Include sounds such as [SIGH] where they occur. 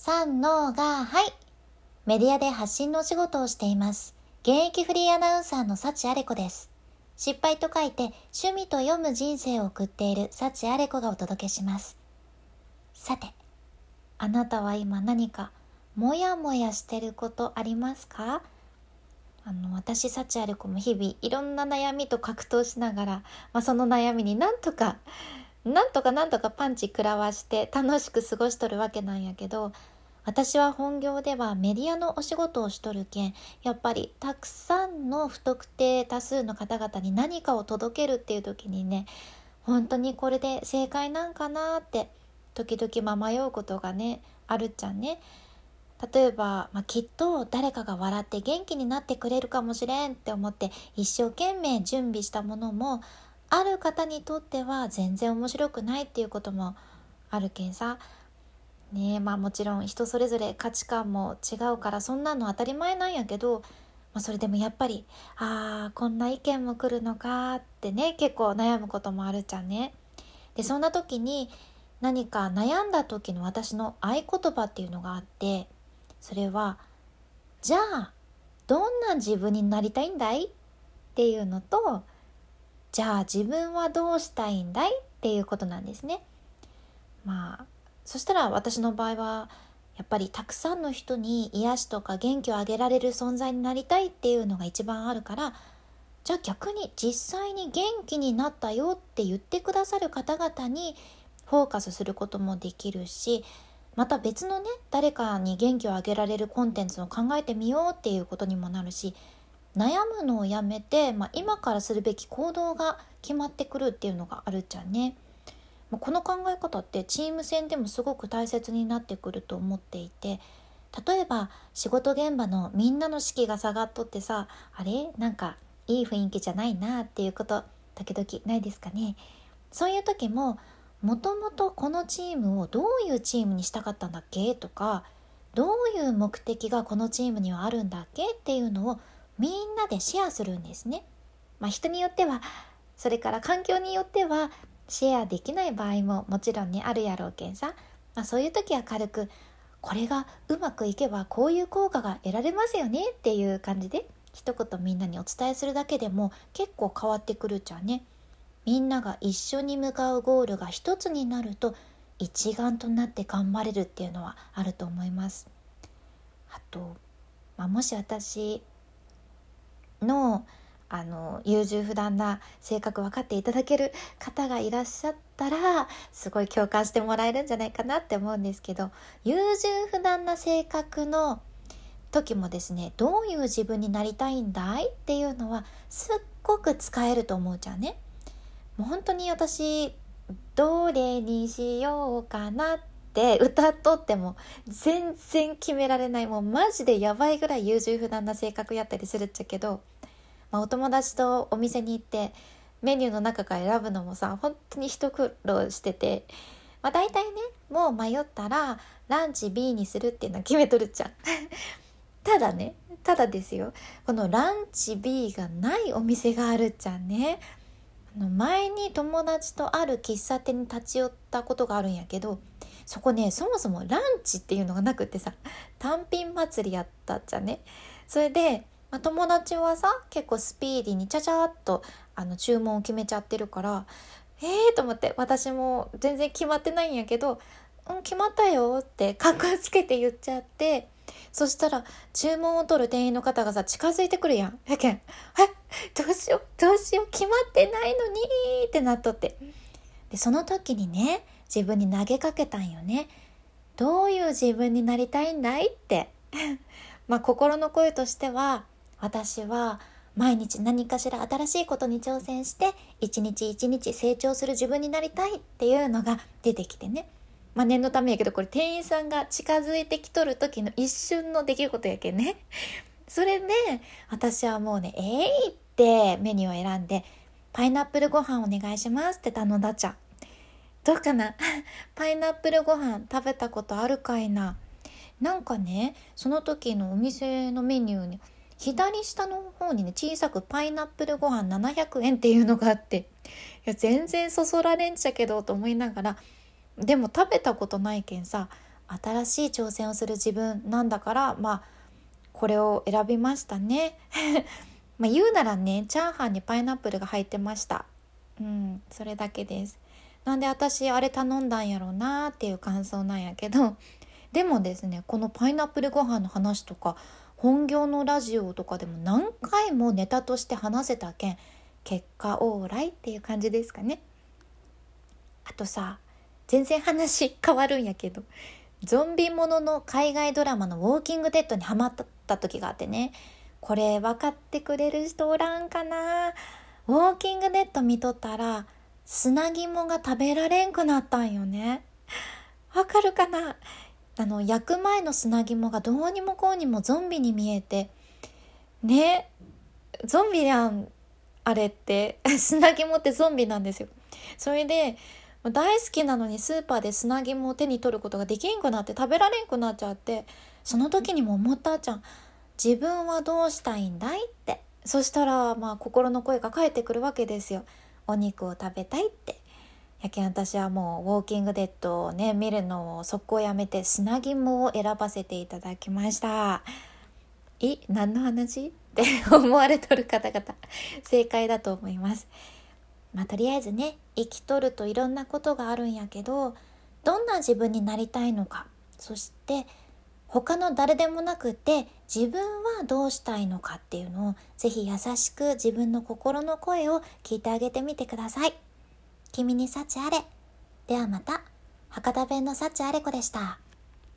三のが、はい。メディアで発信のお仕事をしています。現役フリーアナウンサーの幸あれ子です。失敗と書いて趣味と読む人生を送っている幸あれ子がお届けします。さて、あなたは今何かもやもやしてることありますか？あの私幸あれ子も日々いろんな悩みと格闘しながら、まあ、その悩みになんとかなんとかなんとかパンチ食らわして楽しく過ごしとるわけなんやけど私は本業ではメディアのお仕事をしとるけんやっぱりたくさんの不特定多数の方々に何かを届けるっていう時にね本当にこれで正解なんかなって時々ま迷うことがねあるっちゃんね。例えば、まあ、きっと誰かが笑って元気になってくれるかもしれんって思って一生懸命準備したものもある方にとっては全然面白くないっていうこともあるけんさねえまあもちろん人それぞれ価値観も違うからそんなの当たり前なんやけど、まあ、それでもやっぱりああこんな意見も来るのかってね結構悩むこともあるじゃんね。でそんな時に何か悩んだ時の私の合言葉っていうのがあってそれは「じゃあどんな自分になりたいんだい?」っていうのと「じゃあ自分はどうしたいんだい？っていうことなんですね。まあそしたら私の場合はやっぱりたくさんの人に癒しとか元気をあげられる存在になりたいっていうのが一番あるからじゃあ逆に実際に元気になったよって言ってくださる方々にフォーカスすることもできるしまた別のね誰かに元気をあげられるコンテンツを考えてみようっていうことにもなるし悩むのをやめて、まあ、今からするべき行動が決まってくるっていうのがあるじゃんね。まあ、この考え方ってチーム戦でもすごく大切になってくると思っていて例えば仕事現場のみんなの士気が下がっとってさあれ？なんかいい雰囲気じゃないなっていうこと時々ないですかねそういう時ももともとこのチームをどういうチームにしたかったんだっけとかどういう目的がこのチームにはあるんだっけっていうのをみんなでシェアするんですね。まあ、人によってはそれから環境によってはシェアできない場合ももちろんねあるやろうけんさ、まあ、そういう時は軽くこれがうまくいけばこういう効果が得られますよねっていう感じで一言みんなにお伝えするだけでも結構変わってくるじゃんね。みんなが一緒に向かうゴールが一つになると一丸となって頑張れるっていうのはあると思います。あと、まあ、もし私のあの優柔不断な性格分かっていただける方がいらっしゃったらすごい共感してもらえるんじゃないかなって思うんですけど優柔不断な性格の時もですねどういう自分になりたいんだいっていうのはすっごく使えると思うじゃんね。もう本当に私どれにしようかなって歌っとっても全然決められない。もうマジでやばいぐらい優柔不断な性格やったりするっちゃけどまあ、お友達とお店に行ってメニューの中から選ぶのもさ本当に一苦労してて、まあ、大体ねもう迷ったらランチ B にするっていうのは決めとるじゃん [LAUGHS] ただねただですよ。このランチ B がないお店があるじゃんね前に友達とある喫茶店に立ち寄ったことがあるんやけどそこねそもそもランチっていうのがなくってさ単品祭りやったじゃね？それでまあ、友達はさ結構スピーディーにちゃちゃっとあの注文を決めちゃってるからえーと思って私も全然決まってないんやけど「うん決まったよ」ってかっこつけて言っちゃってそしたら注文を取る店員の方がさ近づいてくるやん。やけん「え？どうしよう？どうしよう？決まってないのに」ってなっとって。でその時にね自分に投げかけたんよね。どういう自分になりたいんだいって。[LAUGHS] まあ心の声としては私は毎日何かしら新しいことに挑戦して一日一日成長する自分になりたいっていうのが出てきてね。まあ念のためやけどこれ店員さんが近づいてきとる時の一瞬の出来事やけんね。[LAUGHS] それで私はもうねえいってメニューを選んでパイナップルご飯お願いしますって頼んだっちゃ。うどうかな？[LAUGHS] パイナップルご飯食べたことあるかいな？なんかねその時のお店のメニューに左下の方にね小さくパイナップルご飯700円っていうのがあっていや全然そそられんちゃけどと思いながらでも食べたことないけんさ新しい挑戦をする自分なんだからまあこれを選びましたね。[LAUGHS] まあ言うならねチャーハンにパイナップルが入ってました。うんそれだけです。なんで私あれ頼んだんやろうなっていう感想なんやけど [LAUGHS] でもですねこのパイナップルご飯の話とか本業のラジオとかでも何回もネタとして話せたけん結果オーライっていう感じですかね。あとさ全然話変わるんやけどゾンビものの海外ドラマの「ウォーキング・デッド」にハマった時があってねこれ分かってくれる人おらんかな。ウォーキング・デッド見とったら砂肝が食べられんくなったんよね。わかるかな？あの焼く前の砂肝がどうにもこうにもゾンビに見えて。ね？ゾンビやんあれって。[LAUGHS] 砂肝ってゾンビなんですよ。それで大好きなのにスーパーで砂肝を手に取ることができんくなって食べられんくなっちゃってその時にも思ったじゃん。自分はどうしたいんだい？って。そしたらまあ心の声が返ってくるわけですよ。お肉を食べたいって。やけん私はもうウォーキングデッドをね見るのを速攻やめて砂肝を選ばせていただきました。い何の話？って思われとる方々正解だと思います。まあとりあえずね生きとるといろんなことがあるんやけどどんな自分になりたいのかそして他の誰でもなくて自分はどうしたいのかっていうのをぜひ優しく自分の心の声を聞いてあげてみてください。君に幸あれ。ではまた。博多弁の幸あれ子でした。